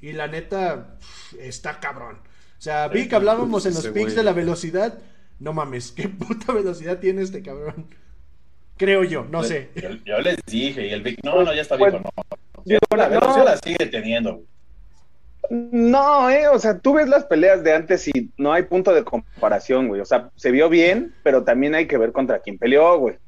Y la neta, está cabrón. O sea, vi que hablábamos en los pics de la velocidad. No mames, qué puta velocidad tiene este cabrón. Creo yo, no sé. Yo, les dije, y el Vic, no, no, ya está bien, no. la velocidad la sigue teniendo. No, eh, o sea, tú ves las peleas de antes y no hay punto de comparación, güey. O sea, se vio bien, pero también hay que ver contra quién peleó, güey.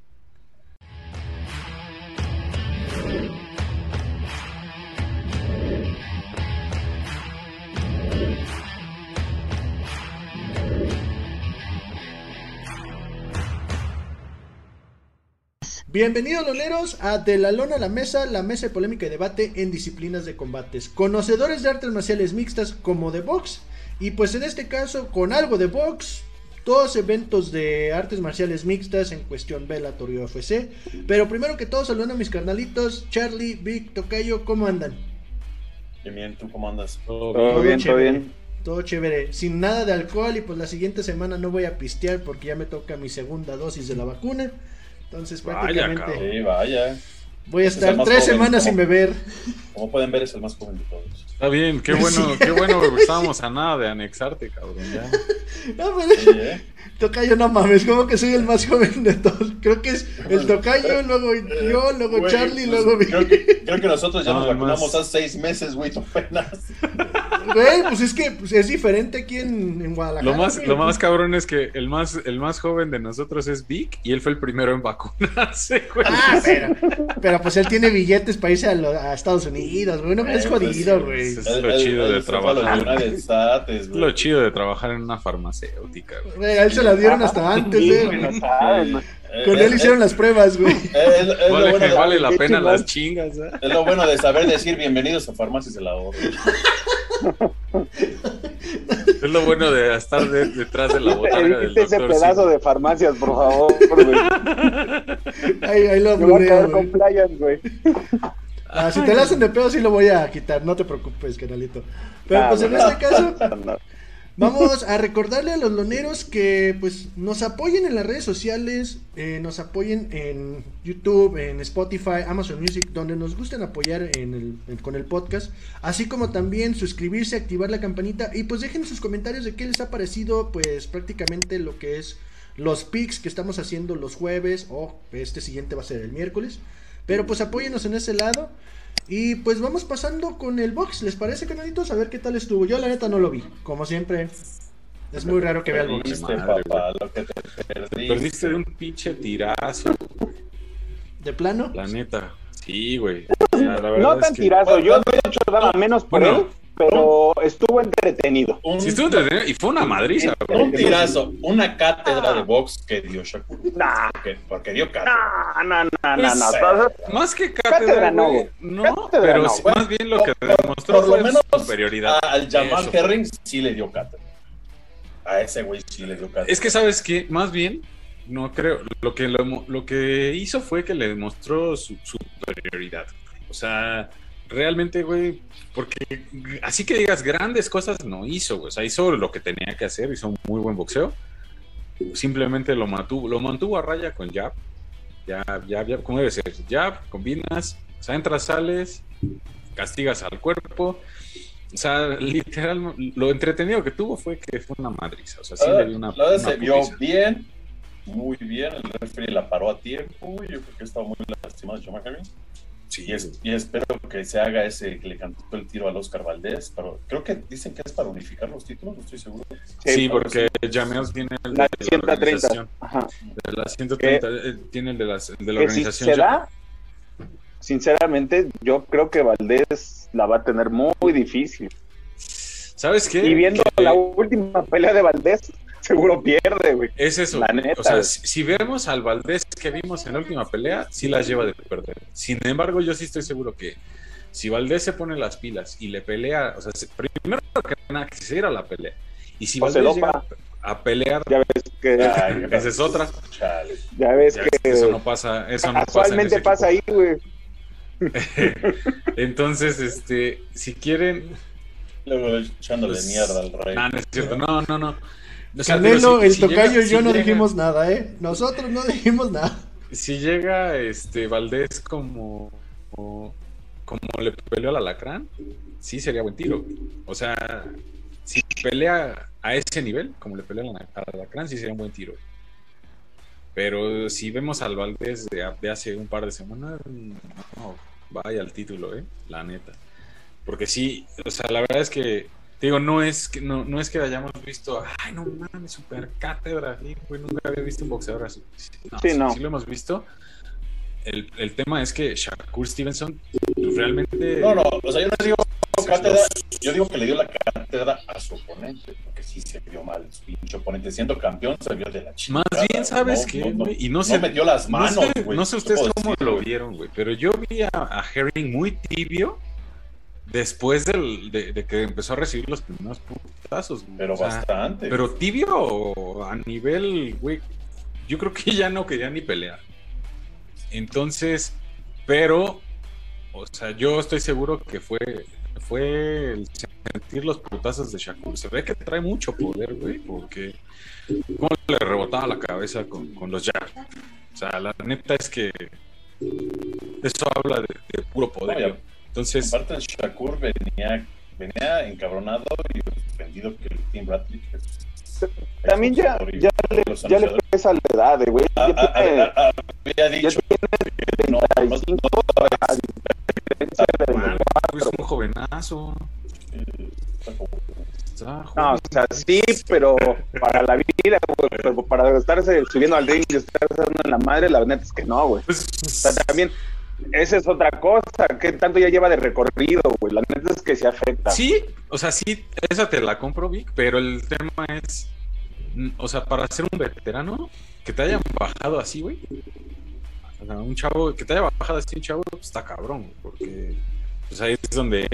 Bienvenidos loleros a De la Lona a la Mesa, la mesa de polémica y debate en disciplinas de combates. Conocedores de artes marciales mixtas como de box y pues en este caso con algo de box, todos eventos de artes marciales mixtas en cuestión Bellator y UFC. Pero primero que todo saludando a mis carnalitos, Charlie, Vic, Tocayo, ¿cómo andan? Bien, bien, ¿tú cómo andas? Todo, bien, todo bien. Todo chévere, sin nada de alcohol y pues la siguiente semana no voy a pistear porque ya me toca mi segunda dosis de la vacuna. Entonces, prácticamente. sí, vaya. Voy a estar tres semanas sin beber. Como pueden ver, es el más joven de todos. Está bien, qué bueno, qué bueno, estábamos a nada de anexarte, cabrón, ya. No, pero... Sí, ¿eh? Tocayo, no mames, como que soy el más joven de todos. Creo que es el Tocayo, luego yo, luego Charlie, pues, luego creo que, creo que nosotros ya nos vacunamos hace seis meses, güey, apenas. Güey, pues es que pues, es diferente aquí en, en Guadalajara. Lo más, lo más cabrón es que el más, el más joven de nosotros es Vic y él fue el primero en vacunarse, güey. Ah, pero, pero pues él tiene billetes para irse a, a Estados Unidos, güey. No es jodido, güey. Es lo chido de trabajar. Lo chido de trabajar en una farmacéutica, güey. A él se la dieron hasta antes, eh. Con él hicieron las pruebas, güey. vale, bueno vale la pena las chingas. ¿eh? Es lo bueno de saber decir bienvenidos a Farmacias de la Oro. Es lo bueno de estar detrás de la botarga del doctor. ese pedazo de farmacias, por favor, güey. Ahí, ahí lo voy a compliance, güey. Ah, si te la hacen de pedo, sí lo voy a quitar, no te preocupes, canalito. Pero ah, pues en este caso, vamos a recordarle a los loneros que pues nos apoyen en las redes sociales, eh, nos apoyen en YouTube, en Spotify, Amazon Music, donde nos gusten apoyar en el, con el podcast, así como también suscribirse, activar la campanita y pues dejen sus comentarios de qué les ha parecido pues prácticamente lo que es los pics que estamos haciendo los jueves o este siguiente va a ser el miércoles. Pero pues apóyenos en ese lado. Y pues vamos pasando con el box. ¿Les parece, canaditos? A ver qué tal estuvo. Yo la neta no lo vi. Como siempre. Es muy raro que vea el box. perdiste. de un pinche tirazo. ¿De plano? La neta. Sí, güey. no tan tirazo. Yo de hecho daba menos por él pero estuvo entretenido. sí, estuvo entretenido y fue una madriza. Un tirazo, una cátedra de box que dio Shakur. Nah. Porque, dio cátedra. Más que cátedra, no, no pero más bien lo que demostró por, fue menos superioridad. Al Jamal Herring sí le dio cátedra. A ese güey sí le dio cátedra. Es que, ¿sabes qué? Más bien, no creo. Lo que, lo, lo que hizo fue que le demostró su superioridad. O sea, realmente, güey, porque así que digas grandes cosas no hizo, güey. O sea, hizo lo que tenía que hacer, hizo un muy buen boxeo. Simplemente lo mantuvo, lo mantuvo a raya con jab. Ya, ya, ya, ¿cómo debe ser? Jab, combinas, o sea, entras, sales, castigas al cuerpo. O sea, literal, lo entretenido que tuvo fue que fue una madriza. O sea, sí le dio una. Lo se vio bien, muy bien. El referee la paró a tiempo. Yo creo que estaba muy lastimado Jamal Sí, y, espero que se haga ese que le cantó el tiro al Oscar Valdés. Pero creo que dicen que es para unificar los títulos, no estoy seguro. Sí, porque Jameos tiene el la de, 130. Ajá. De la 130 eh, tiene el de, las, de la organización. Si será, sinceramente, yo creo que Valdés la va a tener muy difícil. ¿Sabes qué? Y viendo la última pelea de Valdés, seguro pierde, güey. Es eso. La neta, o sea, si, vemos al Valdés que vimos en la última pelea, sí la lleva de perder. Sin embargo, yo sí estoy seguro que si Valdés se pone las pilas y le pelea, o sea, primero que nada, que se diera la pelea. Y si Valdés llega a pelear, ya ves que esa es otra. Ya ves que eso no pasa, eso no Actualmente pasa, ahí, güey. Entonces, este, si quieren Luego echándole pues, mierda al rey. No, no es cierto, no, no, no. Canelo, el tocayo y yo no dijimos nada, ¿eh? Nosotros no dijimos nada. Si llega este Valdés como, como, le peleó al alacrán, sí sería buen tiro. O sea, si pelea a ese nivel, como le pelea a la Alacrán, sí sería un buen tiro. Pero si vemos al Valdés de, hace un par de semanas, no, vaya al título, ¿eh? La neta. Porque sí, o sea, la verdad es que, digo, no es que, no, no es que hayamos visto, ay, no mames, super cátedra, nunca había visto un boxeador así. sí, no. sí lo hemos visto, el, el, tema es que Shakur Stevenson realmente. No, no, o sea, yo no digo cátedra, yo digo que le dio la cátedra a su oponente, porque sí se vio mal su pinche oponente. Siendo campeón, se vio de la chica. Más bien, ¿sabes qué? y no, se metió las manos, güey. No, sé, ustedes cómo lo vieron, güey, pero yo vi a, Herring muy tibio después del, de, que empezó a recibir los primeros putazos. Pero bastante. Pero tibio a nivel, güey. Yo creo que ya no quería ni pelear. Entonces, pero, o sea, yo estoy seguro que fue, fue el sentir los putazos de Shakur. Se ve que trae mucho poder, güey, porque cómo le rebotaba la cabeza con, los jabs. O sea, la neta es que eso habla de, puro poder. Entonces, aparte, Shakur venía, venía encabronado y ofendido que el Team Bradley también ya, ya, le, ya le pesa la edad, güey. Ah, ah, ah, había dicho que no, es un jovenazo. No, o sea, sí, pero para la vida, güey, para estarse subiendo al ring y estarse dando en la madre, la neta es que no, güey. Pues, o sea, también, esa es otra cosa, ¿qué tanto ya lleva de recorrido, güey? La neta es que se afecta. Sí, o sea, sí, esa te la compro, Vic, pero el tema es o sea, para ser un veterano, que te hayan bajado así, güey. O sea, un chavo, que te haya bajado así un chavo, pues, está cabrón, porque pues ahí es donde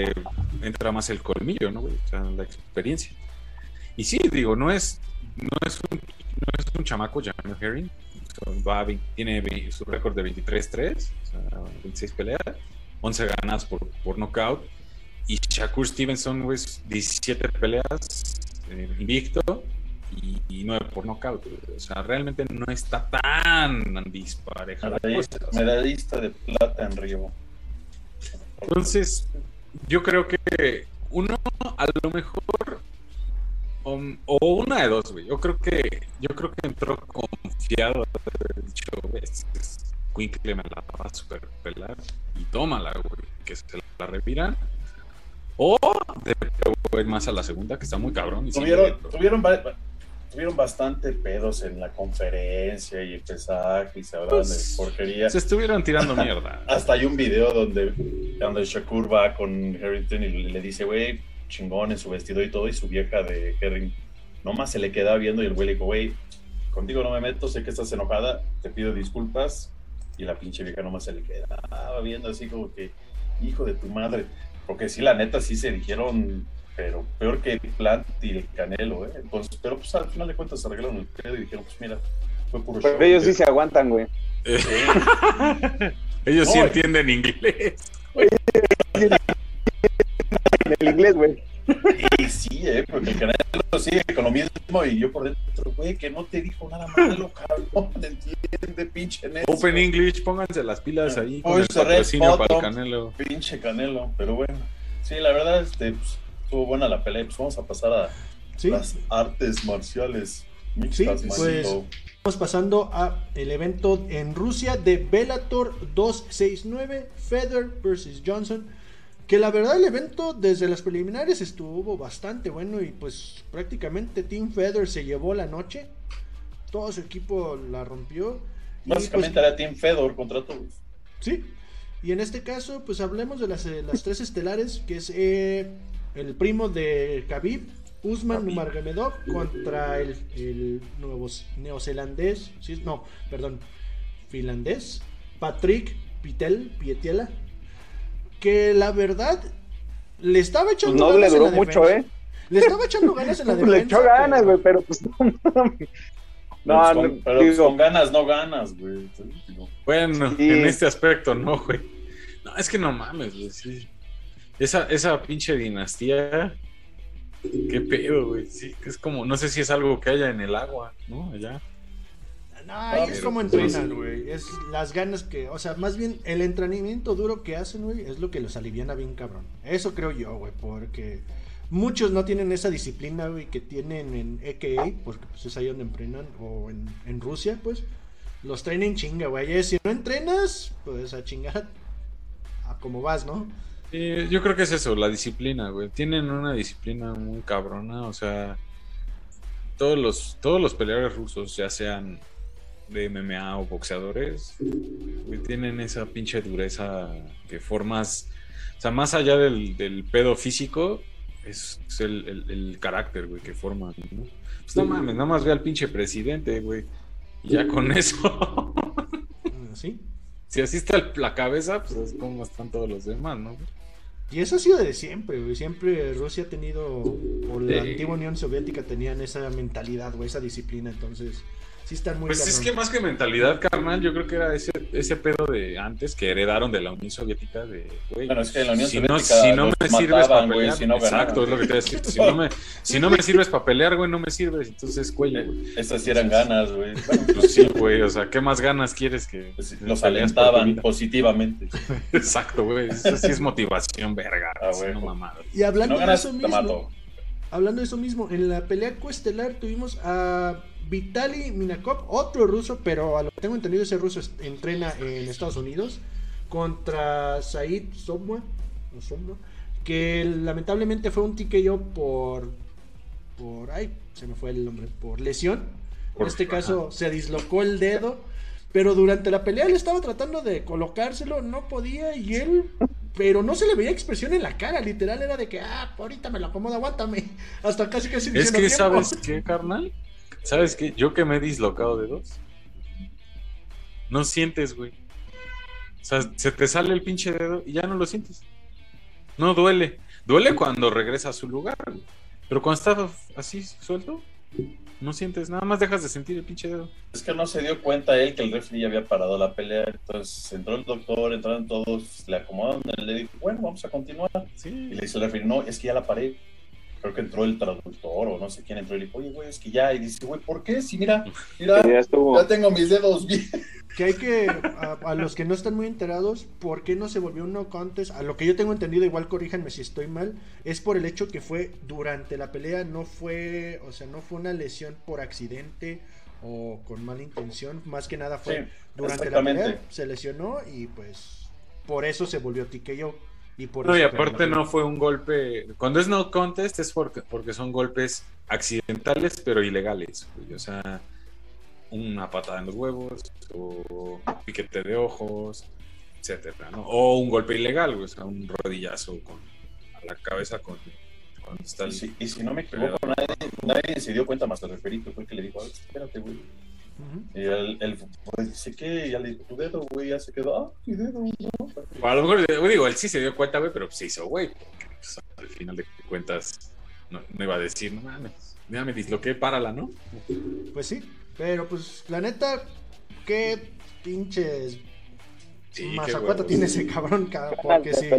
entra más el colmillo, ¿no, güey? O sea, la experiencia. Y sí, digo, no es, no es un, no es un chamaco, Jamie Herring. Va, tiene su récord de 23-3, o sea, 26 peleas, 11 ganas por, por knockout. Y Shakur Stevenson, güey, 17 peleas, eh, invicto, y, nueve por nocaut. O sea, realmente no está tan dispareja medallista, de plata en Río. Entonces, yo creo que uno a lo mejor o, una de dos, güey. Yo creo que yo creo que entró confiado, dicho, Quinkle me la va a super pelar y tómala, güey, que se la reviran. O de más a la segunda, que está muy cabrón. Y tuvieron, tuvieron tuvieron bastante pedos en la conferencia y el pesaje y se hablaban de pues, porquería. Se estuvieron tirando mierda. Hasta hay un video donde, donde Shakur va con Harrington y le dice, güey, chingón en su vestido y todo, y su vieja de Herring nomás se le queda viendo y el güey le dijo, güey, contigo no me meto, sé que estás enojada, te pido disculpas. Y la pinche vieja nomás se le quedaba viendo así como que, hijo de tu madre. Porque sí, la neta, sí se dijeron pero peor que Plant y el Canelo, ¿eh? Entonces, pero pues al final de cuentas se arreglaron el pedo y dijeron, pues mira, fue puro Pero ellos sí se aguantan, güey. ellos sí entienden inglés. En el inglés, güey. Y sí, eh, porque el Canelo sigue con lo mismo y yo por dentro, güey, que no te dijo nada malo, cabrón, entiende, pinche necio. Open English, pónganse las pilas ahí con el patrocinio para el Canelo. Pinche Canelo, pero bueno, sí, la verdad, este, pues, estuvo buena la pelea. Pues vamos a pasar a las artes marciales mixtas. Sí, pues vamos pasando a el evento en Rusia de Bellator 269, Feder versus Johnson. Que la verdad el evento desde las preliminares estuvo bastante bueno y pues prácticamente Team Feder se llevó la noche. Todo su equipo la rompió. Básicamente pues, era Team Fedor contra todos. Sí. Y en este caso, pues hablemos de las, eh, las tres estelares, que es eh, el primo de Khabib, Usman Nurmagomedov contra el, el nuevo neozelandés, ¿sí? no, perdón, finlandés, Patrick Pitel, Pietiela, que la verdad le estaba echando pues no le duró mucho, ¿eh? Le estaba echando ganas en la defensa. le echó ganas, güey, pero pues no. No, con, pero pues con ganas no ganas, güey. Bueno, en este aspecto no, güey. No, es que no mames, güey. Sí. Esa, esa pinche dinastía, qué pedo, güey. Sí, es como, no sé si es algo que haya en el agua, ¿no? Allá. No, es como entrenan, güey. Es las ganas que, o sea, más bien el entrenamiento duro que hacen, güey, es lo que los aliviana bien cabrón. Eso creo yo, güey, porque muchos no tienen esa disciplina, güey, que tienen en EKA, porque pues es ahí donde entrenan, o en, en Rusia, pues, los trainen chinga, güey. Si no entrenas, pues a chingar a como vas, ¿no? yo creo que es eso, la disciplina, güey. Tienen una disciplina muy cabrona, o sea, todos los, todos los peleadores rusos, ya sean de MMA o boxeadores, tienen esa pinche dureza que formas, o sea, más allá del, pedo físico, es, el, carácter, güey, que forman, ¿no? Pues no mames, nada más ve al pinche presidente, güey, y ya con eso. ¿Sí? Si así está la cabeza, pues es como están todos los demás, ¿no? Y eso ha sido de siempre, güey. Siempre Rusia ha tenido, o la antigua Unión Soviética tenían esa mentalidad, güey, esa disciplina. Entonces, pues es que más que mentalidad, carnal, yo creo que era ese, ese pedo de antes que heredaron de la Unión Soviética de, güey, bueno, es que la Unión si Soviética no, si no me sirves para pelear, si no exacto, es lo que te voy a decir, si no me, si no me sirves para pelear, güey, no me sirves, entonces cuello, güey. Estas sí eran ganas, güey. pues sí, güey, o sea, ¿qué más ganas quieres que pues los alentaban positivamente? exacto, güey, eso sí es motivación, verga, ah, güey. no mamada. Y hablando de eso mismo, hablando de eso mismo, en la pelea coestelar tuvimos a Vitaly Minakov, otro ruso, pero a lo que tengo entendido ese ruso entrena en Estados Unidos, contra Said Sobwa, que lamentablemente fue un TKO por, por, ay, se me fue el nombre, por lesión. en este caso se dislocó el dedo, pero durante la pelea él estaba tratando de colocárselo, no podía y él pero no se le veía expresión en la cara, literal era de que, ah, ahorita me lo acomodo, aguántame. Hasta casi casi Es que, ¿sabes qué, carnal? ¿Sabes qué? Yo que me he dislocado de dos. No sientes, güey. O sea, se te sale el pinche dedo y ya no lo sientes. No duele. Duele cuando regresa a su lugar, Pero cuando está así suelto, no sientes, nada más dejas de sentir el pinche dedo. Es que no se dio cuenta él que el refri ya había parado la pelea. Entonces entró el doctor, entraron todos, le acomodaron, le dijo, bueno, vamos a continuar. Y le dice el refri, no, es que ya la paré creo que entró el traductor o no sé quién entró y le dijo, oye, güey, es que ya, y dice, güey, ¿por qué? Si mira, mira, ya, tengo mis dedos bien. Que hay que, a, los que no están muy enterados, ¿por qué no se volvió un no contest? A lo que yo tengo entendido, igual corríjanme si estoy mal, es por el hecho que fue durante la pelea, no fue, o sea, no fue una lesión por accidente o con mala intención, más que nada fue durante la pelea, se lesionó y pues por eso se volvió TKO no, y aparte no fue un golpe. Cuando es no contest es porque, porque son golpes accidentales pero ilegales. O sea, una patada en los huevos, o piquete de ojos, etcétera, ¿no? O un golpe ilegal, o sea, un rodillazo con, a la cabeza con. está y, si, no me equivoco, nadie, nadie, se dio cuenta más al referito, fue el que le dijo, espérate, güey. Y él, pues, dice que ya le dijo tu dedo, güey, ya se quedó, ah, mi dedo, no. a lo mejor, digo, él sí se dio cuenta, güey, pero se hizo, güey. Pues, al final de cuentas, no, no, iba a decir, no mames, mira, me disloqué, párala, ¿no? Pues sí, pero pues la neta, qué pinches sí, mazacuata tiene ese cabrón, porque sí.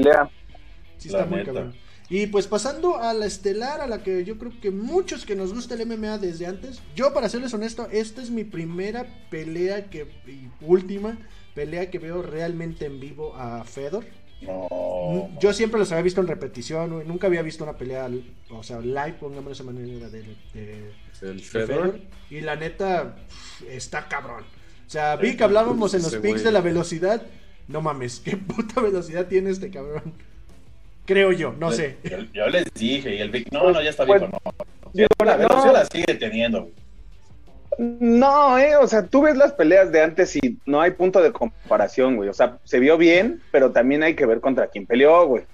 Sí está muy cabrón. Y pues pasando a la estelar, a la que yo creo que muchos que nos gusta el MMA desde antes, yo para serles honesto, esta es mi primera pelea que, y última pelea que veo realmente en vivo a Fedor. Yo siempre los había visto en repetición, nunca había visto una pelea, o sea, live, pongamos de esa manera, de, de, Fedor. Y la neta, está cabrón. O sea, vi que hablábamos en los picks de la velocidad. No mames, qué puta velocidad tiene este cabrón. Creo yo, no sé. Yo, les dije, y el Vic, no, no, ya está viejo, no. la velocidad la sigue teniendo. No, eh, o sea, tú ves las peleas de antes y no hay punto de comparación, güey. O sea, se vio bien, pero también hay que ver contra quién peleó, güey.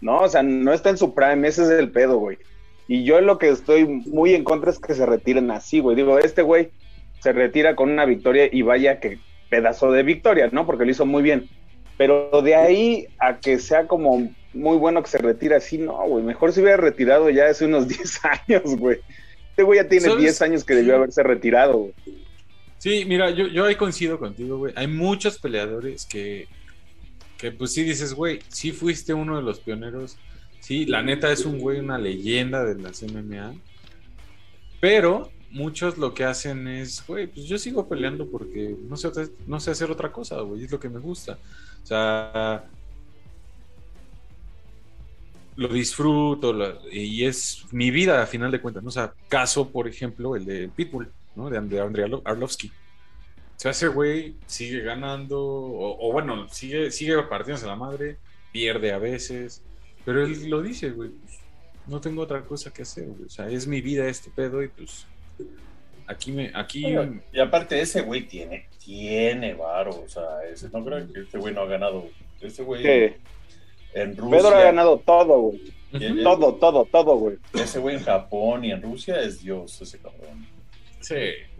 No, o sea, no está en su prime, ese es el pedo, güey. Y yo lo que estoy muy en contra es que se retiren así, güey. Digo, este güey se retira con una victoria y vaya que pedazo de victoria, ¿no? Porque lo hizo muy bien. Pero de ahí a que sea como muy bueno que se retire así, no, güey. Mejor se hubiera retirado ya hace unos 10 años, güey. Este güey ya tiene 10 años que debió haberse retirado, güey. Sí, mira, yo, yo ahí coincido contigo, güey. Hay muchos peleadores que, que pues sí dices, güey, sí fuiste uno de los pioneros. Sí, la neta es un güey, una leyenda de las MMA. Pero muchos lo que hacen es, güey, pues yo sigo peleando porque no sé, no sé hacer otra cosa, güey, es lo que me gusta. O sea, lo disfruto y es mi vida a final de cuentas, ¿no? O sea, caso, por ejemplo, el de Pitbull, ¿no? De, Andrea Arlovsky. O sea, ese güey sigue ganando, o, bueno, sigue, sigue partiéndose la madre, pierde a veces, pero él lo dice, güey, pues, no tengo otra cosa que hacer, güey. O sea, es mi vida este pedo y pues aquí me, aquí... y aparte ese güey tiene, tiene varo, o sea, ese, no creo que este güey no ha ganado, ese güey... En Rusia. Pedro ha ganado todo, güey. Todo, todo, todo, güey. Ese güey en Japón y en Rusia es Dios, ese cabrón. Sí.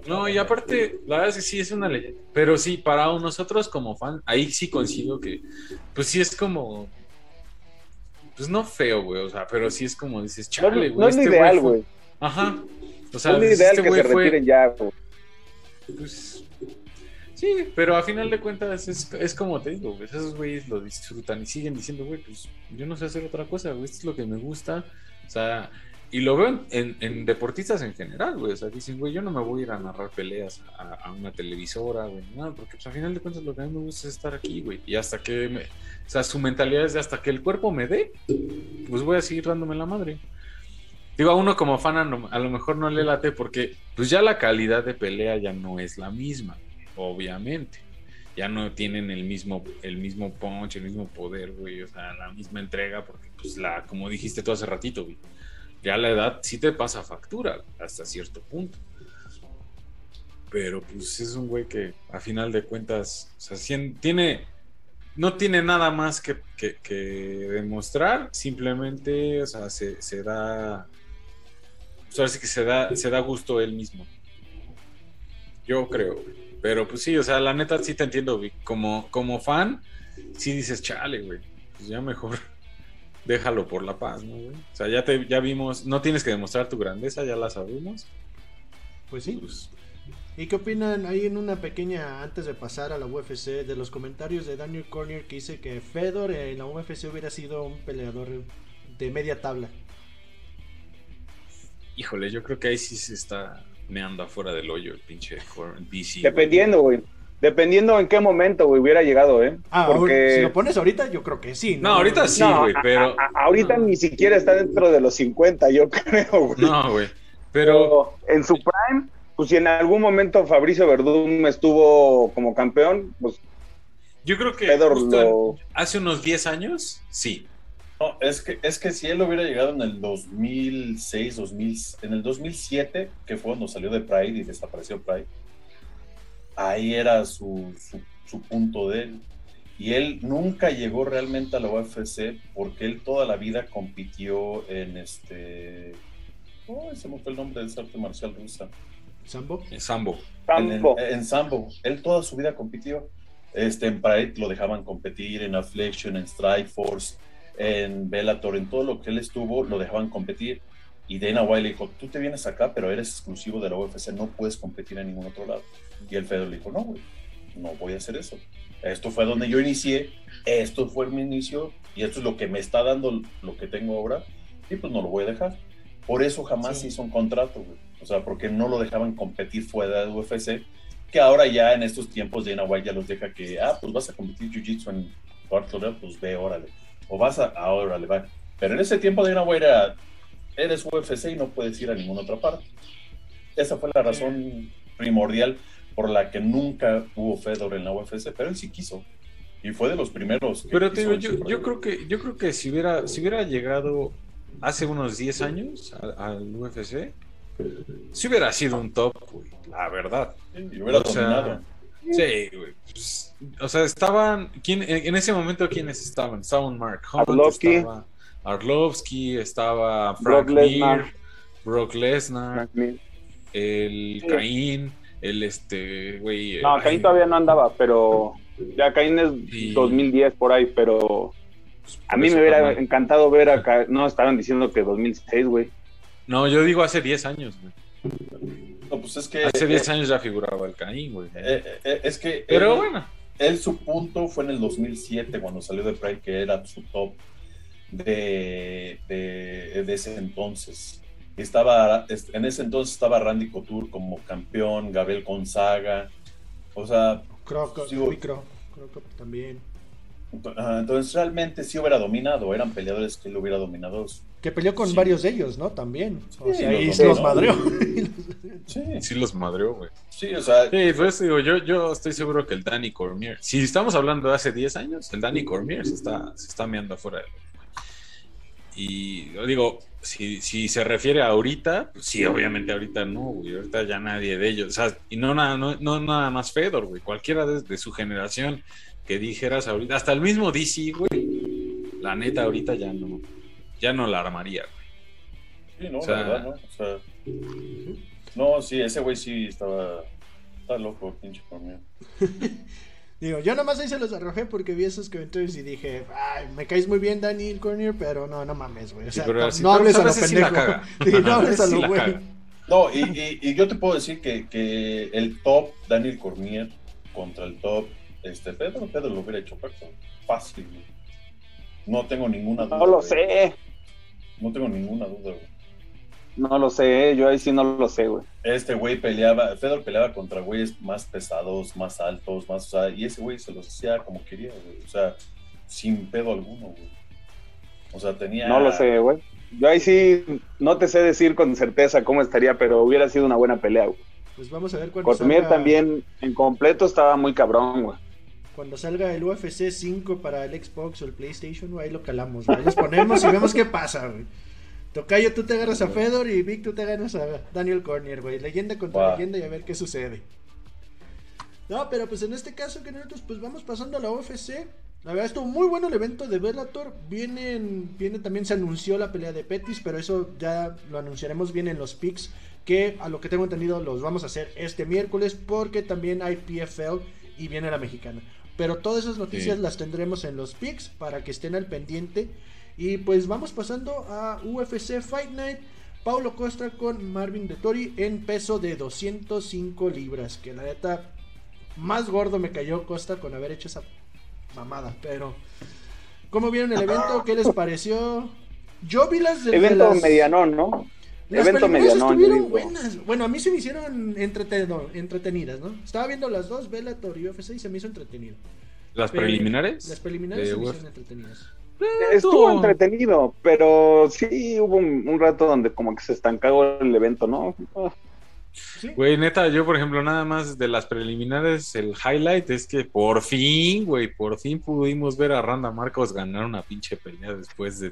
No, y aparte, la verdad es que sí es una leyenda. Pero sí, para nosotros como fan, ahí sí consigo que, pues sí es como, pues no feo, güey, o sea, pero sí es como dices, chale, güey. No, es este ideal, güey. Ajá. O sea, es ideal este que se retiren ya, güey. Pues Sí, pero a final de cuentas es, es como te digo, esos güeyes lo disfrutan y siguen diciendo, güey, pues yo no sé hacer otra cosa, güey, esto es lo que me gusta. O sea, y lo veo en, en, deportistas en general, güey. O sea, dicen, güey, yo no me voy a ir a narrar peleas a, una televisora, güey. No, porque pues, a final de cuentas lo que a mí me gusta es estar aquí, güey. Y hasta que, me, o sea, su mentalidad es de hasta que el cuerpo me dé, pues voy a seguir dándome la madre. Digo, a uno como fan a lo mejor no le late porque pues ya la calidad de pelea ya no es la misma obviamente. Ya no tienen el mismo, el mismo punch, el mismo poder, güey, o sea, la misma entrega, porque, pues, la, como dijiste tú hace ratito, güey, ya la edad sí te pasa factura hasta cierto punto. Pero, pues, es un güey que, a final de cuentas, o sea, tiene, no tiene nada más que, que, demostrar, simplemente, o sea, se, se da, pues, sí que se da, se da gusto él mismo. Yo creo. Pero pues sí, o sea, la neta sí te entiendo, Como, como fan, sí dices, chale, güey. Pues ya mejor déjalo por la paz, ¿no, güey? O sea, ya te, ya vimos, no tienes que demostrar tu grandeza, ya la sabemos. Pues sí. Pues, ¿Y qué opinan ahí en una pequeña, antes de pasar a la UFC, de los comentarios de Daniel Cornier que dice que Fedor en la UFC hubiera sido un peleador de media tabla? Híjole, yo creo que ahí sí se está me anda afuera del hoyo el pinche DC. Dependiendo, güey. Dependiendo en qué momento, güey, hubiera llegado, ¿eh? Ah, Porque... si lo pones ahorita, yo creo que sí. No, ahorita sí, güey, pero... ahorita ni siquiera está dentro de los 50, yo creo, güey. No, güey, pero... En su prime, pues si en algún momento Fabricio Verdún estuvo como campeón, pues... Yo creo que hace unos 10 años, sí. No, es que, es que si él hubiera llegado en el 2006, 2000, en el 2007, que fue cuando salió de Pride y desapareció Pride, ahí era su, su, punto de él. Y él nunca llegó realmente a la UFC porque él toda la vida compitió en este. Oh, ese me fue el nombre de ese arte marcial rusa. ¿Sambo? En Sambo. En, Sambo. Él toda su vida compitió. Este, en Pride lo dejaban competir, en Affliction, en Strike Force en Bellator, en todo lo que él estuvo, lo dejaban competir. Y Dana White le dijo, tú te vienes acá, pero eres exclusivo de la UFC, no puedes competir en ningún otro lado. Y el Fedor le dijo, no, güey, no voy a hacer eso. Esto fue donde yo inicié, esto fue mi inicio, y esto es lo que me está dando lo que tengo ahora, y pues no lo voy a dejar. Por eso jamás hizo un contrato, güey. O sea, porque no lo dejaban competir fuera de UFC, que ahora ya en estos tiempos Dana White ya los deja que, ah, pues vas a competir Jiu-Jitsu en cuarto pues ve, órale o vas a, ahora le va. Pero en ese tiempo de una era, eres UFC y no puedes ir a ninguna otra parte. Esa fue la razón primordial por la que nunca hubo Fedor en la UFC, pero él sí quiso. Y fue de los primeros. pero te digo, yo, yo, creo que, yo creo que si hubiera, si hubiera llegado hace unos 10 años al, UFC, si hubiera sido un top, la verdad. y hubiera dominado. Sí, güey. Pues, o sea, estaban. ¿quién, en ese momento, ¿quiénes estaban? Estaban Mark Hunt, Arlovsky. estaba Arlovsky, estaba Frank Mir, Brock Lesnar, el Caín, el este, güey. No, Caín todavía no andaba, pero. Ya Caín es 2010 por ahí, pero. Pues, a mí me hubiera encantado ver acá. No, estaban diciendo que 2006, güey. No, yo digo hace 10 años, güey. Pues es que. Hace 10 años ya figuraba el Caín, güey. Eh, eh, es que. Pero bueno. Él, su punto fue en el 2007, cuando salió de Pride, que era su top de, de, ese entonces. estaba, en ese entonces estaba Randy Couture como campeón, Gabriel Gonzaga, o sea... Que también. Entonces realmente sí hubiera dominado, eran peleadores que él hubiera dominado. Que peleó con varios de ellos, ¿no? También. O sea, y los, madreó. sí. sí, los madreó, güey. Sí, o sea. Sí, pues digo, yo, yo estoy seguro que el Danny Cormier, si estamos hablando de hace 10 años, el Danny Cormier se está, se está meando afuera de y digo, si, si se refiere a ahorita, pues sí, obviamente ahorita no, güey, ahorita ya nadie de ellos, o sea, y no nada, no, no nada más Fedor, güey, cualquiera de, de, su generación que dijeras ahorita, hasta el mismo DC, güey, la neta ahorita ya no, ya no la armaría, güey. Sí, no, la verdad, ¿no? O sea, no, sí, ese güey sí estaba, está loco, pinche conmigo. Digo, yo nomás ahí se los arrojé porque vi esos comentarios y dije, ay, me caes muy bien Daniel Cornier, pero no, no mames, güey. O sea, no, hables a lo pendejo. no hables a lo güey. No, y, y, yo te puedo decir que, que el top Daniel Cornier contra el top este Pedro, Pedro lo hubiera hecho fácil. No tengo ninguna duda. No lo sé. No tengo ninguna duda, güey. No lo sé, yo ahí sí no lo sé, güey. Este güey peleaba, Fedor peleaba contra güeyes más pesados, más altos, más, o sea, y ese güey se los hacía como quería, güey. O sea, sin pedo alguno, güey. O sea, tenía. No lo sé, güey. Yo ahí sí no te sé decir con certeza cómo estaría, pero hubiera sido una buena pelea, güey. Pues vamos a ver cuándo salga... también en completo estaba muy cabrón, güey. Cuando salga el UFC 5 para el Xbox o el PlayStation, ahí lo calamos, güey. Los ponemos y vemos qué pasa, güey. Tocayo, tú te agarras a Fedor y Vic, tú te agarras a Daniel Cornier, güey. Leyenda contra leyenda y a ver qué sucede. No, pero pues en este caso que nosotros pues vamos pasando a la UFC. La verdad estuvo muy bueno el evento de Bellator. Vienen, viene también se anunció la pelea de Petis, pero eso ya lo anunciaremos bien en los picks. Que a lo que tengo entendido los vamos a hacer este miércoles porque también hay PFL y viene la mexicana. Pero todas esas noticias las tendremos en los picks para que estén al pendiente. Y pues vamos pasando a UFC Fight Night. Paulo Costa con Marvin de Tori en peso de 205 libras. Que la neta, más gordo me cayó Costa con haber hecho esa mamada. Pero, ¿cómo vieron el evento? ¿Qué les pareció? Yo vi las de. Evento medianón, ¿no? Las evento medianón. Estuvieron buenas. Bueno, a mí se me hicieron entretenidas, ¿no? Estaba viendo las dos, Bellator y UFC, y se me hizo entretenido. ¿Las preliminares? Las preliminares se me hicieron entretenidas. Estuvo entretenido, pero sí hubo un, rato donde como que se estancó el evento, ¿no? Güey, neta, yo por ejemplo, nada más de las preliminares, el highlight es que por fin, güey, por fin pudimos ver a Randa Marcos ganar una pinche pelea después de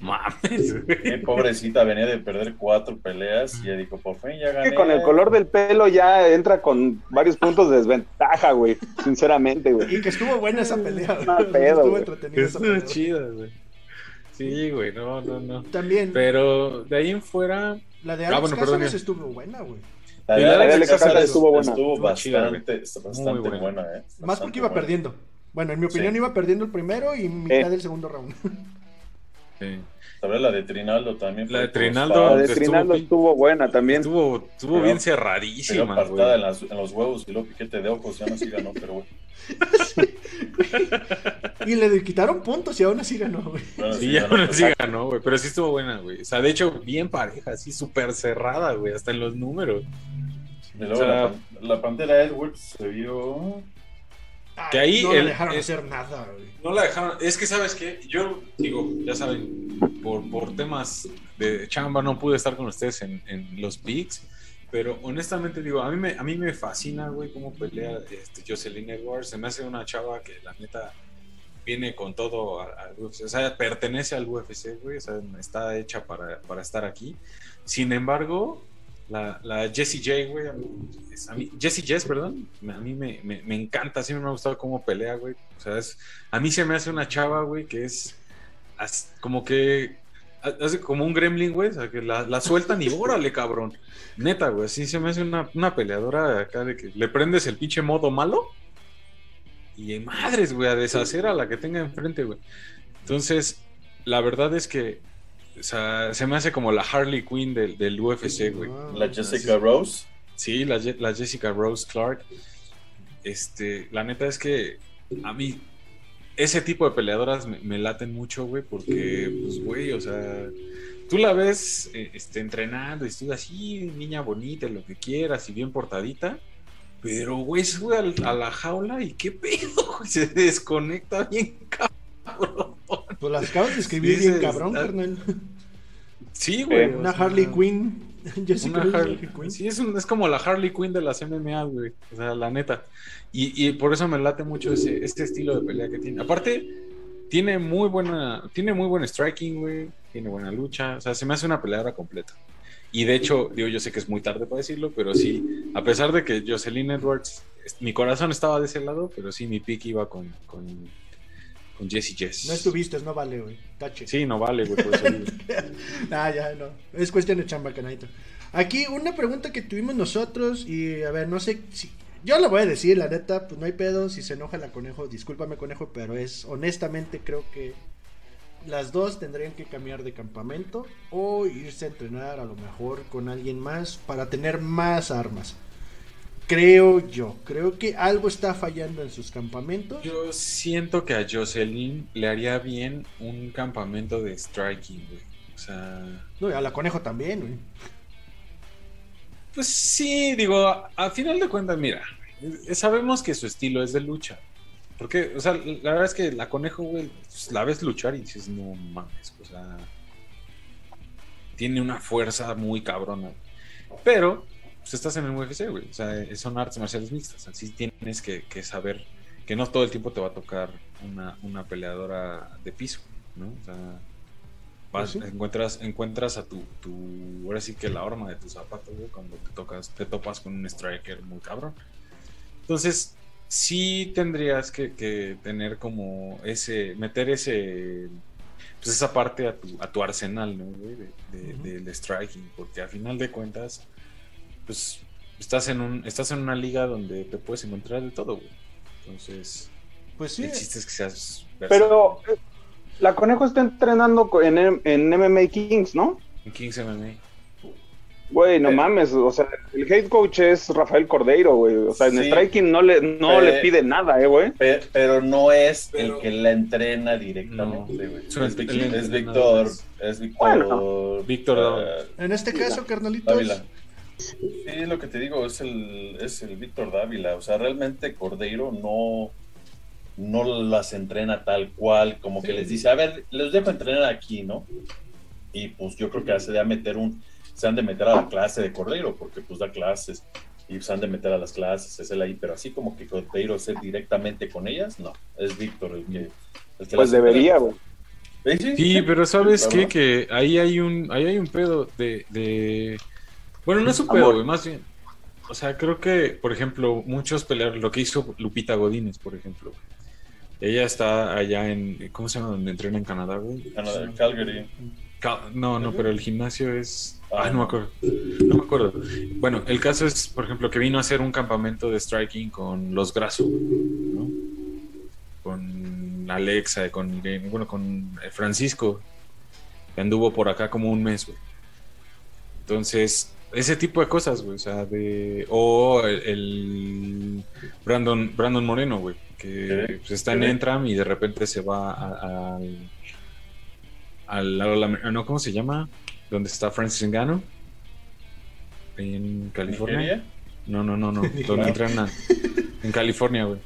Mames, güey. pobrecita, venía de perder cuatro peleas y ya dijo, por fin ya gané. con el color del pelo ya entra con varios puntos de desventaja, güey. Sinceramente, güey. Y que estuvo buena esa pelea. estuvo entretenida Estuvo chida, güey. Sí, güey, no, no, no. También. Pero de ahí en fuera. La de Alex ah, bueno, Cáceres estuvo buena, güey. La de, Alex Cáceres estuvo buena. Estuvo bastante, bastante buena. eh. Más porque iba perdiendo. Bueno, en mi opinión iba perdiendo el primero y mitad del segundo round. Sí. la de Trinaldo también. La de Trinaldo, la de Trinaldo estuvo, buena también. Estuvo, estuvo bien cerradísima. apartada en, en, los huevos y luego piquete de ojos, ya no sí ganó, pero bueno. y le quitaron puntos y aún así ganó, güey. sí, aún así ganó, güey. Pero sí estuvo buena, güey. O sea, de hecho, bien pareja, así súper cerrada, güey, hasta en los números. Y luego la, la, pantera Edwards se vio que ahí no la dejaron hacer nada, No la dejaron. Es que, ¿sabes qué? Yo digo, ya saben, por, por temas de chamba no pude estar con ustedes en, en los picks. Pero honestamente digo, a mí me, a mí me fascina, güey, cómo pelea este, Jocelyn Edwards. Se me hace una chava que la neta viene con todo al UFC. O sea, pertenece al UFC, güey. O sea, está hecha para, para estar aquí. Sin embargo, la, la Jessie J, güey, a mí, Jessie Jess, perdón, a mí me, me, encanta, siempre me ha gustado cómo pelea, güey. O sea, es, a mí se me hace una chava, güey, que es como que hace como un gremlin, güey, o sea, que la, la sueltan y órale, cabrón. Neta, güey, así se me hace una, una peleadora acá de que le prendes el pinche modo malo y madres, güey, a deshacer a la que tenga enfrente, güey. Entonces, la verdad es que o sea, se me hace como la Harley Quinn del, del UFC, güey. La Jessica Rose. Sí, la, la, Jessica Rose Clark. Este, la neta es que a mí ese tipo de peleadoras me, laten mucho, güey, porque, pues, güey, o sea, tú la ves eh, este, entrenando y estuvo así, niña bonita, lo que quieras y bien portadita, pero, güey, sube a, la jaula y qué pedo, se desconecta bien cabrón. Pues las acabas de escribir bien cabrón, carnal. Sí, güey. Una Harley Quinn. Una Harley, Quinn. Sí, es, es, como la Harley Quinn de las MMA, güey. O sea, la neta. Y, y por eso me late mucho ese, este estilo de pelea que tiene. Aparte, tiene muy buena, tiene muy buen striking, güey. Tiene buena lucha. O sea, se me hace una peleadora completa. Y de hecho, digo, yo sé que es muy tarde para decirlo, pero sí, a pesar de que Jocelyn Edwards, mi corazón estaba de ese lado, pero sí, mi pick iba con, con, con Jesse Jess. No estuviste, no vale, güey. Tache. Sí, no vale, güey, por eso Ah, ya, no. Es cuestión de chamba, canadito. Aquí, una pregunta que tuvimos nosotros, y a ver, no sé si. Yo lo voy a decir, la neta, pues no hay pedo. Si se enoja la conejo, discúlpame, conejo, pero es honestamente creo que las dos tendrían que cambiar de campamento o irse a entrenar a lo mejor con alguien más para tener más armas. Creo yo, creo que algo está fallando en sus campamentos. Yo siento que a Jocelyn le haría bien un campamento de striking, güey. O sea. No, a la conejo también, güey. Pues sí, digo, a final de cuentas, mira, sabemos que su estilo es de lucha. Porque, o sea, la verdad es que la conejo, güey, pues, la ves luchar y dices, no mames, o sea, tiene una fuerza muy cabrona. Pero, pues estás en el UFC, güey, o sea, son artes marciales mixtas, así tienes que, saber que no todo el tiempo te va a tocar una, peleadora de piso, ¿no? O sea, vas, pues encuentras, encuentras a tu, tu, ahora sí que la horma de tu zapato, güey, cuando te tocas, te topas con un striker muy cabrón. Entonces, sí tendrías que, tener como ese, meter ese, pues esa parte a tu, a tu arsenal, ¿no, güey? De, Del striking, porque a final de cuentas, pues estás en, un, estás en una liga donde te puedes encontrar de todo, güey. Entonces, pues sí. El que seas... Pero eh, la Conejo está entrenando en, en MMA Kings, ¿no? En Kings MMA. Güey, no mames, o sea, el head coach es Rafael Cordeiro, güey. O sea, en striking no le, no le pide nada, eh, güey. Pero, no es el que la entrena directamente, güey. Es, es, Víctor, es Víctor. Víctor. Eh, en este caso, carnalitos. Sí, lo que te digo, es el, es el Víctor Dávila. O sea, realmente Cordeiro no, no las entrena tal cual, como que les dice, a ver, les dejo entrenar aquí, ¿no? Y pues yo creo que hace de meter un se han de meter a la clase de Cordeiro, porque pues da clases y se han de meter a las clases, es él ahí, pero así como que Cordeiro es directamente con ellas, no, es Víctor el que... pues debería, güey. Sí, pero sabes qué, que ahí hay un, ahí hay un pedo de, bueno, no es un pedo, güey, más bien, o sea, creo que, por ejemplo, muchos peleadores, lo que hizo Lupita Godínez, por ejemplo, ella está allá en, ¿cómo se llama? Donde entrena en Canadá, güey. Canadá, Calgary. no, no, pero el gimnasio es Ah, no me acuerdo. No me acuerdo. Bueno, el caso es, por ejemplo, que vino a hacer un campamento de striking con los Grasso, ¿no? Con Alexa, con bueno, con Francisco, que anduvo por acá como un mes, güey. Entonces, ese tipo de cosas, güey, o sea, de... O el, Brandon, Brandon Moreno, güey, que pues, está en Entram y de repente se va al... Al, al, no, ¿cómo se llama? ¿Dónde está Francis Engano? ¿En California? No, no, no, no. ¿Dónde entrenan? En California, güey.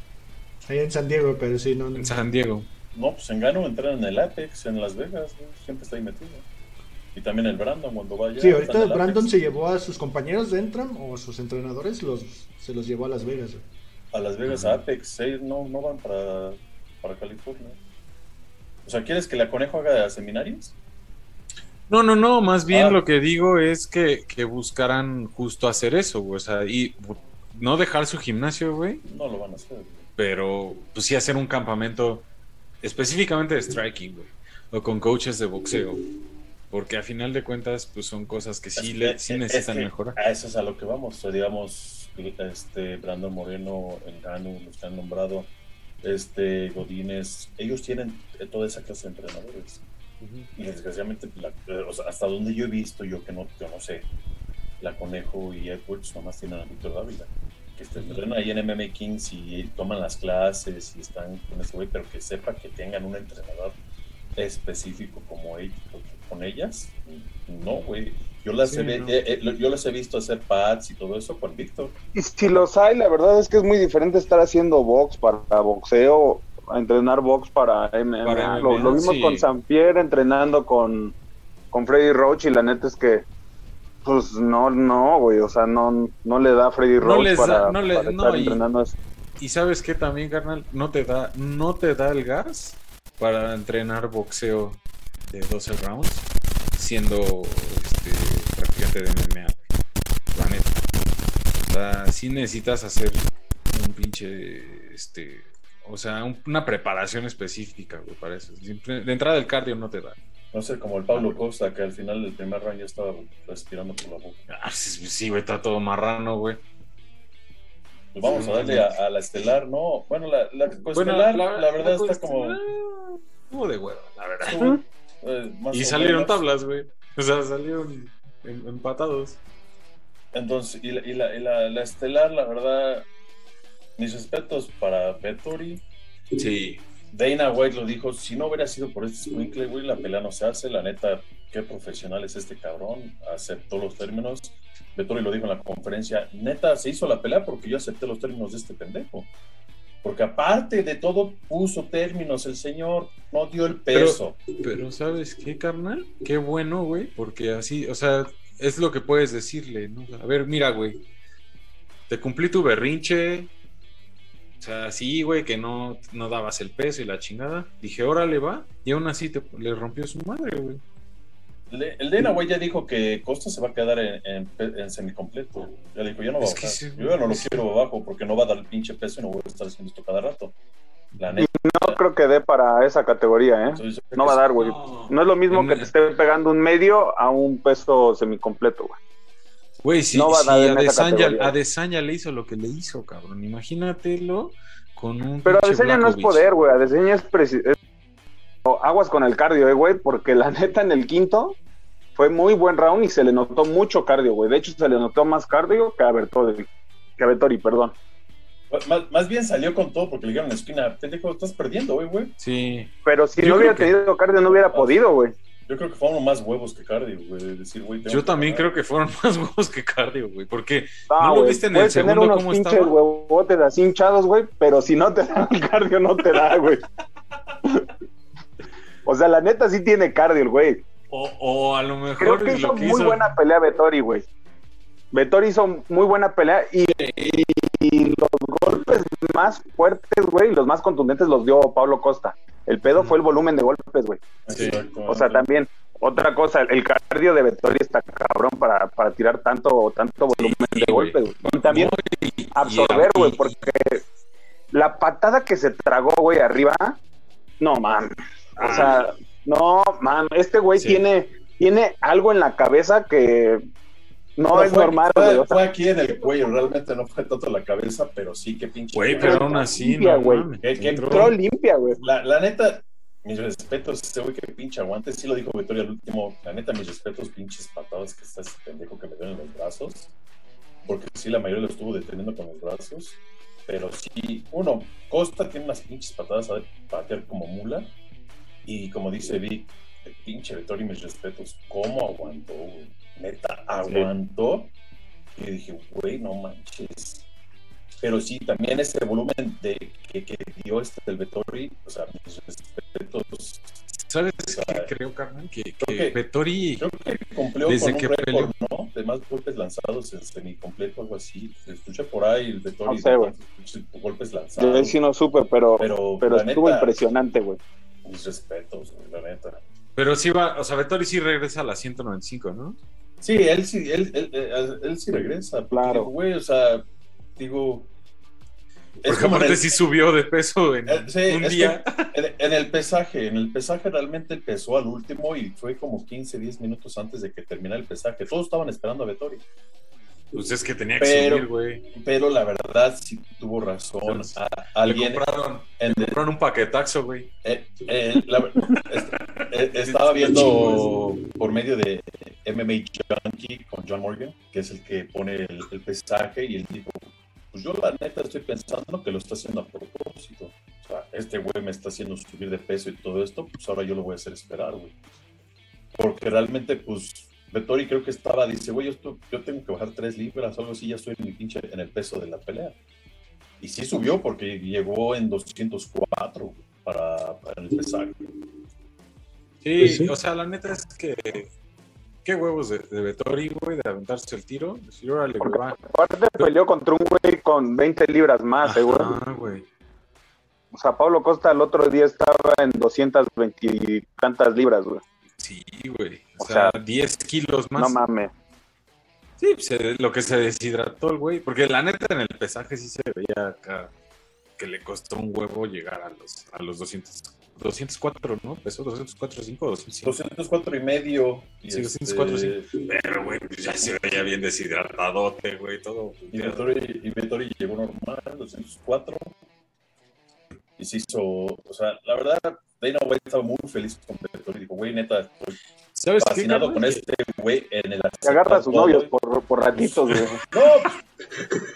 Ahí en San Diego, pero sí, no. En San Diego. No, pues Engano entrena en el Apex, en Las Vegas, siempre está ahí metido. Y también el Brandon cuando vaya. Sí, ahorita Brandon se llevó a sus compañeros de Entram o a sus entrenadores, los, se los llevó a Las Vegas. A Las Vegas, a Apex, no, no van para, para California. O sea, ¿quieres que la conejo haga seminarios? No, no, no, más bien ah. lo que digo es que, que buscaran justo hacer eso, güey. O sea, y no dejar su gimnasio, güey. No lo van a hacer. Pero, pues sí hacer un campamento específicamente de striking, güey. O con coaches de boxeo. Porque a final de cuentas, pues son cosas que sí, le, sí necesitan mejorar. A eso es a lo que vamos. digamos, este Brandon Moreno, el Ganu, los que han nombrado, este Godínez, ellos tienen toda esa clase de entrenadores. Y desgraciadamente, eh, hasta donde yo he visto, yo que no, yo no sé, la Conejo y Edwards nomás tienen a Víctor Dávila, que estén ahí en MMA Kings y toman las clases y están con ese güey, pero que sepa que tengan un entrenador específico como ellos, con ellas. No, güey. Yo las, he, eh, eh, yo las he visto hacer pads y todo eso con Víctor. Y si los hay, la verdad es que es muy diferente estar haciendo box para boxeo, a entrenar box para MMA. lo, vimos con San Pierre entrenando con, con Freddy Roach y la neta es que pues no, no, güey, o sea, no, no le da a Freddy Roach para, estar entrenando eso. Y sabes que también, carnal, no te da, no te da el gas para entrenar boxeo de 12 rounds siendo este, practicante de MMA. La neta. O sea, sí necesitas hacer un pinche, este, o sea, una preparación específica, güey, para eso. De entrada el cardio no te da. No sé, como el Pablo Costa, que al final del primer round ya estaba respirando por la boca. Ah, sí, güey, está todo marrano, güey. Pues vamos a darle a, la estelar, ¿no? Bueno, la, la estelar, la, verdad está como... Como de huevo, la verdad. Eh, y salieron tablas, güey. O sea, salieron empatados. Entonces, y, la, y la, la, estelar, la verdad, mis respetos para Vettori. Sí. Dana White lo dijo, si no hubiera sido por este squinkle, güey, la pelea no se hace, la neta, qué profesional es este cabrón, aceptó los términos. Vettori lo dijo en la conferencia, neta, se hizo la pelea porque yo acepté los términos de este pendejo. Porque aparte de todo, puso términos el señor, no dio el peso. Pero, ¿sabes qué, carnal? Qué bueno, güey, porque así, o sea, es lo que puedes decirle, ¿no? A ver, mira, güey, te cumplí tu berrinche. O sea, sí, güey, que no, no dabas el peso y la chingada. Dije, órale, va. Y aún así te, le rompió su madre, güey. El Dana güey, ya dijo que Costa se va a quedar en, en, semicompleto. Ya dijo, yo no voy a bajar. yo ya no lo quiero abajo porque no va a dar el pinche peso y no voy a estar haciendo esto cada rato. La neta. No creo que dé para esa categoría, ¿eh? no va a dar, güey. No. es lo mismo que te esté pegando un medio a un peso semicompleto, güey. Güey, sí, no va a, dar a Desaña le hizo lo que le hizo, cabrón. Imagínatelo con un. Pero Desaña no es poder, güey. Desaña es, es aguas con el cardio, eh, güey, porque la neta en el quinto fue muy buen round y se le notó mucho cardio, güey. De hecho, se le notó más cardio que a Bertori, que a Bertori, perdón. Más, bien salió con todo porque le dieron la esquina. Te dijo, estás perdiendo, güey, güey. Sí. Pero si no hubiera tenido cardio, no hubiera podido, güey. Yo creo que fueron más huevos que cardio, güey. Decir, güey Yo también creo que fueron más huevos que cardio, güey. Porque ah, no lo viste en el segundo tener unos pinches huevotes así hinchados, güey. Pero si no te da el cardio, no te da, güey. o sea, la neta sí tiene cardio el güey. O, a lo mejor. Creo que hizo muy buena pelea Vettori, güey. Vettori hizo muy buena pelea y, los golpes más fuertes, güey, los más contundentes los dio Pablo Costa. El pedo fue el volumen de golpes, güey. o sea, también, otra cosa, el cardio de Vettori está cabrón para, para tirar tanto, tanto volumen de golpes, güey. Y también absorber, güey, porque la patada que se tragó, güey, arriba, no, man. O sea, no, man, este güey tiene, tiene algo en la cabeza que no es normal, fue, Fue aquí en el cuello, realmente no fue tanto la cabeza, pero sí, qué pinche. Güey, pero aún así, limpia, güey. entró limpia, güey. La, la, neta, mis respetos, este güey que pinche aguante, sí lo dijo Victoria al último. La neta, mis respetos, pinches patadas que está ese pendejo que me dio en los brazos. Porque sí, la mayoría lo estuvo deteniendo con los brazos. Pero sí, uno, Costa tiene unas pinches patadas a patear como mula. Y como dice Vic, el pinche Vettori, mis respetos, ¿cómo aguantó? Neta, aguantó. Y dije, güey, no manches. Pero sí, también ese volumen de que, que dio este del Vettori, o sea, mis respetos. ¿Sabes qué creo, carnal? Que, que, Vettori. Creo que cumplió desde con que un récord, ¿no? De más golpes lanzados en semicompleto, algo así. Escuché por ahí el Vettori. No sé, güey. Golpes lanzados. Yo sí no supe, pero, pero, pero estuvo impresionante, güey mis respetos, la neta. Pero sí va, o sea, Vettori sí regresa a la 195, ¿no? Sí, él sí, él, él, él, sí regresa. Claro. Güey, o sea, digo. Como aparte sí subió de peso en eh, un día. En, el pesaje, en el pesaje realmente empezó al último y fue como 15, 10 minutos antes de que terminara el pesaje. Todos estaban esperando a Vettori. Pues es que tenía que subir, güey. Pero la verdad sí tuvo razón. alguien le compraron, en compraron un paquetaxo, güey. Eh, eh, eh, estaba viendo por medio de MMA Junkie con John Morgan, que es el que pone el, pesaje, y él dijo, pues yo la neta estoy pensando que lo está haciendo a propósito. O sea, este güey me está haciendo subir de peso y todo esto, pues ahora yo lo voy a hacer esperar, güey. Porque realmente, pues, Vettori creo que estaba, dice, güey, yo, yo tengo que bajar tres libras algo así, ya estoy en mi pinche, en el peso de la pelea. Y sí subió porque llegó en 204 para, para. Sí, Pues sí. o sea, la neta es que. Qué huevos de, de Vettori, güey, de aventarse el tiro. Decir, órale, Porque va. aparte peleó contra un güey con 20 libras más, güey. Ajá, güey. O sea, Pablo Costa el otro día estaba en 220 y tantas libras, güey. Sí, güey. O, O sea, sea, 10 kilos más. No mames. Sí, pues, se- lo que se deshidrató el güey. Porque la neta en el pesaje sí se veía acá que le costó un huevo llegar a los, a los 200, 204, ¿no? Pesó 204, 5 o 205. 204 y medio. Y Sí, este, 204, sí. Pero, güey, pues ya se veía bien deshidratadote, güey, todo. Y Vettori, y Vettori llegó normal, 204. Y se hizo, o sea, la verdad, Dana White estaba muy feliz con Vettori. Dijo, güey, neta, estoy ¿Sabes qué, fascinado carnal? con este güey en el Se agarra a sus novios por, por ratitos, güey.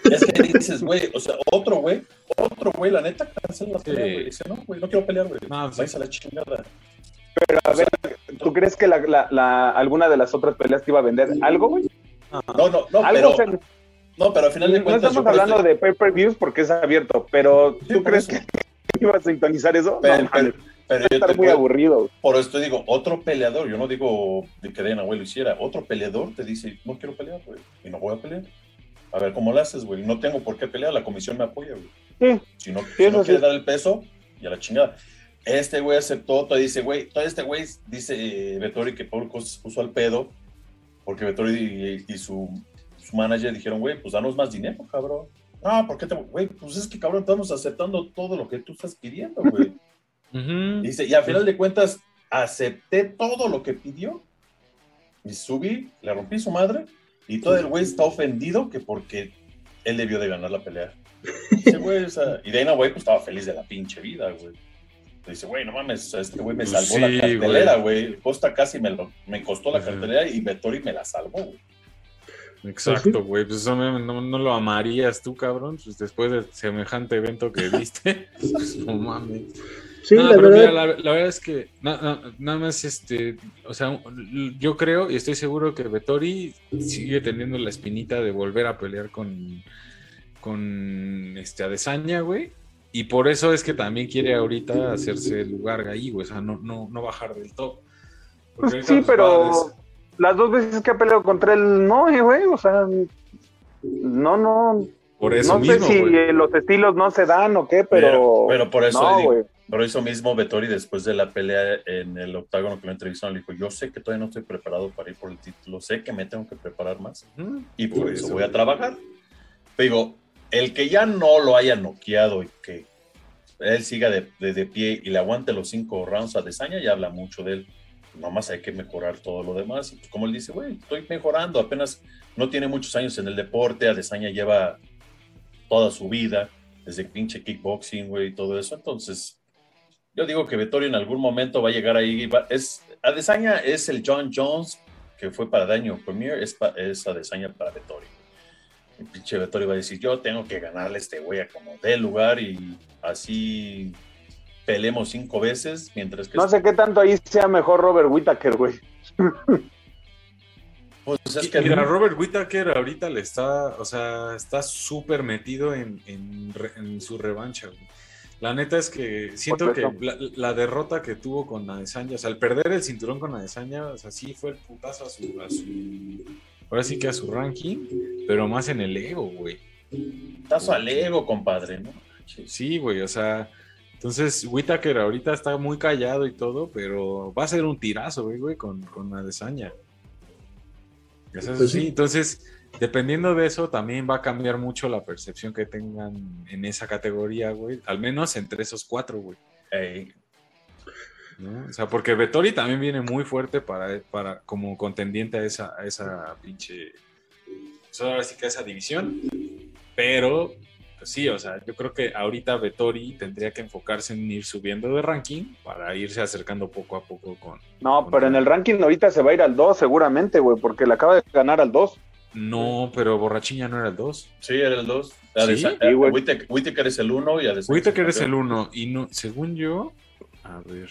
No, es que dices, güey, o sea, otro güey, otro güey, la neta, cancela la Sí. pelea, güey. Dice, no, güey, no quiero pelear, güey. No, sí. Vais a la chingada. Pero a ver, ¿tú crees que la, la, la- alguna de las otras peleas te iba a vender algo, güey? No, no, no, Algo pero, se- no, pero al final de no cuentas. estamos yo creo hablando que- de pay-per-views porque es abierto, pero Sí, ¿tú crees eso. que iba a sintonizar eso? Pero, no, pero, pero yo estar te muy puedo- aburrido. Por esto digo, otro peleador, yo no digo de que Dana White lo hiciera, otro peleador te dice, no quiero pelear, güey, y no voy a pelear. A ver cómo lo haces, güey. No tengo por qué pelear, la comisión me apoya, güey. Sí, Si no, si no eso quiere sí. dar el peso, y a la chingada. Este güey aceptó, todo dice, güey, todo este güey dice eh, Vettori que Paul Cos puso al pedo, porque Vettori y, y su, su manager dijeron, güey, pues danos más dinero, cabrón. No, ¿por qué te, güey? Pues es que, cabrón, estamos aceptando todo lo que tú estás pidiendo, güey. Dice, y al final de cuentas, acepté todo lo que pidió. Y subí, le rompí su madre, y todo el güey está ofendido que porque él debió de ganar la pelea. Dice, güey, o sea, y Dana White pues estaba feliz de la pinche vida, güey. Dice, güey, no mames, este güey me Pues salvó sí, la cartelera, güey. Costa casi me, lo, me costó la cartelera y Vettori me la salvó, güey. Exacto, güey. Pues eso no, no- no lo amarías tú, cabrón. Pues después de semejante evento que viste. pues, no mames. Sí, No, la pero verdad. mira, la, la verdad es que na- na- nada más, este, o sea, yo creo y estoy seguro que Vettori sigue teniendo la espinita de volver a pelear con, con este Adesanya, güey. Y por eso es que también quiere ahorita hacerse lugar ahí, güey. O sea, no, no, no bajar del top. Porque Pues sí, pero las dos veces que ha peleado contra él, no, eh, güey, o sea, no, no, por eso no sé si güey. los estilos no se dan o qué, pero, Pero, pero por eso no, digo, güey. Pero eso mismo Vettori después de la pelea en el octágono que lo entrevistaron, le dijo, yo sé que todavía no estoy preparado para ir por el título, sé que me tengo que preparar más y por, Por eso, eso, voy a trabajar. Digo, el que ya no lo haya noqueado y que él siga de, de- de pie y le aguante los cinco rounds a Desaña, ya habla mucho de él. Nomás hay que mejorar todo lo demás. Y pues, como él dice, güey, estoy mejorando, apenas no tiene muchos años en el deporte, Adesanya lleva toda su vida, desde pinche kickboxing, güey, y todo eso. Entonces, yo digo que Vettori en algún momento va a llegar ahí. va- es, Adesanya es el John Jones que fue para Daño Premier, es, pa- es Adesanya para Vettori. El pinche Vettori va a decir, yo tengo que ganarle a este güey a como dé lugar y así pelemos cinco veces, mientras que... No sé qué tanto ahí sea mejor Robert Whittaker, güey. Pues es que... Mira, Robert Whittaker ahorita le está, o sea, está súper metido en, en en su revancha, güey. La neta es que siento que la, la derrota que tuvo con Adesanya, o sea, el perder el cinturón con Adesanya, o sea, sí fue el putazo a su, a su, ahora sí que a su ranking, pero más en el ego, güey. Tazo al ego, compadre, ¿no? Sí, güey, o sea, entonces Whittaker ahorita está muy callado y todo, pero va a ser un tirazo, güey, güey, con, con Adesanya. Eso Pues sí, sí. entonces, dependiendo de eso, también va a cambiar mucho la percepción que tengan en esa categoría, güey, al menos entre esos cuatro, güey. Ey, ¿no? O sea, porque Vettori también viene muy fuerte para, para como contendiente a esa, a esa pinche, pues ahora sí que a esa división, pero pues sí, o sea, yo creo que ahorita Vettori tendría que enfocarse en ir subiendo de ranking para irse acercando poco a poco con... No, pero en el ranking ahorita se va a ir al 2 seguramente, güey, porque le acaba de ganar al 2. No, pero Borrachiña no era el 2. Sí, era el 2. ¿Sí? Whittaker es el 1 y Adesanya Whittaker es el 1. Y no, según yo, a ver.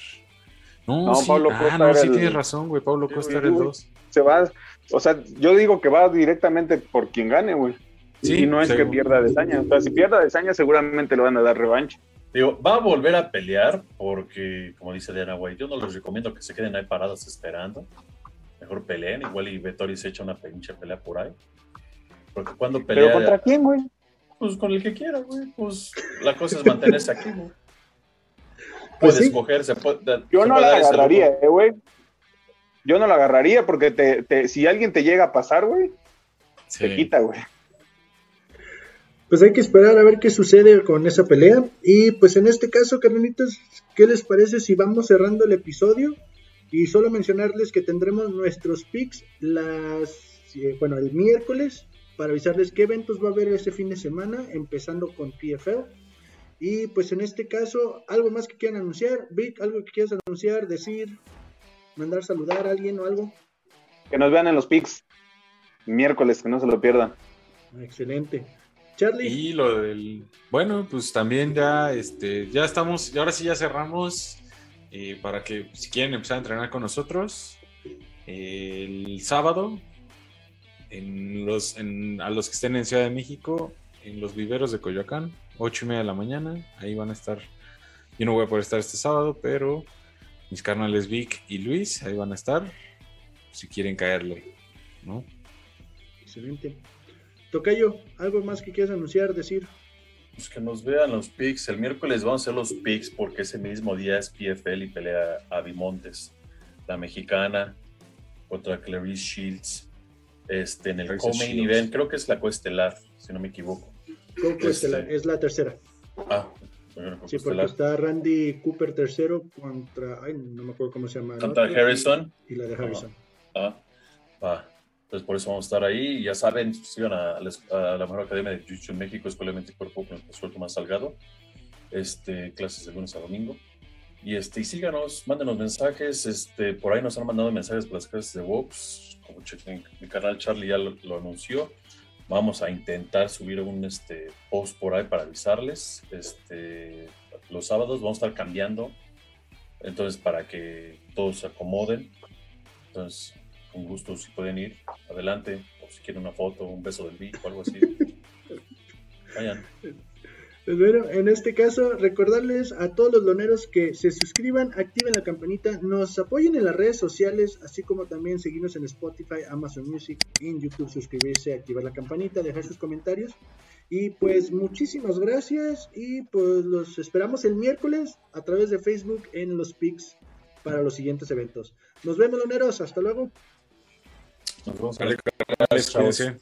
No, No, sí, Pablo ah, Costa no, sí el- tienes razón, güey. Pablo Costa güey, era el güey. 2. Se va, o sea, yo digo que va directamente por quien gane, güey. Sí, y no es que pierda Desaña. O sea, si pierda Desaña, seguramente le van a dar revancha. Digo, va a volver a pelear porque, como dice Diana White, yo no les recomiendo que se queden ahí parados esperando. Mejor peleen, igual y Vettori se echa una pinche pelea por ahí. Porque cuando Pero pelea, ¿contra quién, güey? pues con el que quiera, güey. Pues la cosa es mantenerse aquí, güey. Pues Puede sí. escoger, se puede. Yo se no puede la agarraría, eh, güey. Yo no la agarraría porque te, te- si alguien te llega a pasar, güey, Sí. te quita, güey. Pues hay que esperar a ver qué sucede con esa pelea. Y pues en este caso, carnalitos, ¿qué les parece si vamos cerrando el episodio? Y solo mencionarles que tendremos nuestros picks las, eh, bueno, el miércoles para avisarles qué eventos va a haber este fin de semana, empezando con PFL. Y pues en este caso, algo más que quieran anunciar, Vic, algo que quieras anunciar, decir, mandar saludar a alguien o algo. Que nos vean en los pics. Miércoles, que no se lo pierdan. Excelente. Charlie. Y lo del. Bueno, pues también ya, este, ya estamos, y ahora sí ya cerramos eh, para que si quieren empezar a entrenar con nosotros el sábado en los, en- a los que estén en Ciudad de México, en los viveros de Coyoacán, ocho y media de la mañana, ahí van a estar. Yo no voy a poder estar este sábado, pero mis carnales Vic y Luis ahí van a estar, si quieren caerle, ¿no? Excelente. Tocayo, algo más que quieras anunciar, decir. Pues que nos vean los picks. El miércoles vamos a hacer los picks porque ese mismo día es PFL y pelea Avi Montes, la mexicana, contra Clarice Shields. Este, en el co-main Shields. event, creo que es la coestelar, si no me equivoco. Creo que Este- es, la, tercera. Ah, bueno, Sí, porque está Randy Cooper tercero contra. Ay, no me acuerdo cómo se llama. Contra Harrison. Y, y la de Harrison. Ah, va. Entonces por eso vamos a estar ahí. Ya saben, sigan a, la a la mejor academia de Jiu-Jitsu en México, Escuela de Mente y Cuerpo con el profesor más Salgado. Este, clases de lunes a domingo. Y, este, y síganos, mándenos mensajes. Este, por ahí nos han mandado mensajes por las clases de Vox. Como chequen, mi canal Charlie ya lo, lo anunció. Vamos a intentar subir un este, post por ahí para avisarles. Este, los sábados vamos a estar cambiando. Entonces, para que todos se acomoden. Entonces, con gusto, si pueden ir, adelante. O si quieren una foto, un beso del Vic o algo así. Vayan. Pues bueno, en este caso, recordarles a todos los loneros que se suscriban, activen la campanita, nos apoyen en las redes sociales, así como también seguirnos en Spotify, Amazon Music, en YouTube, suscribirse, activar la campanita, dejar sus comentarios. Y pues muchísimas gracias y pues los esperamos el miércoles a través de Facebook en los pics para los siguientes eventos. Nos vemos, loneros, hasta luego. Nos vemos. Cuídense.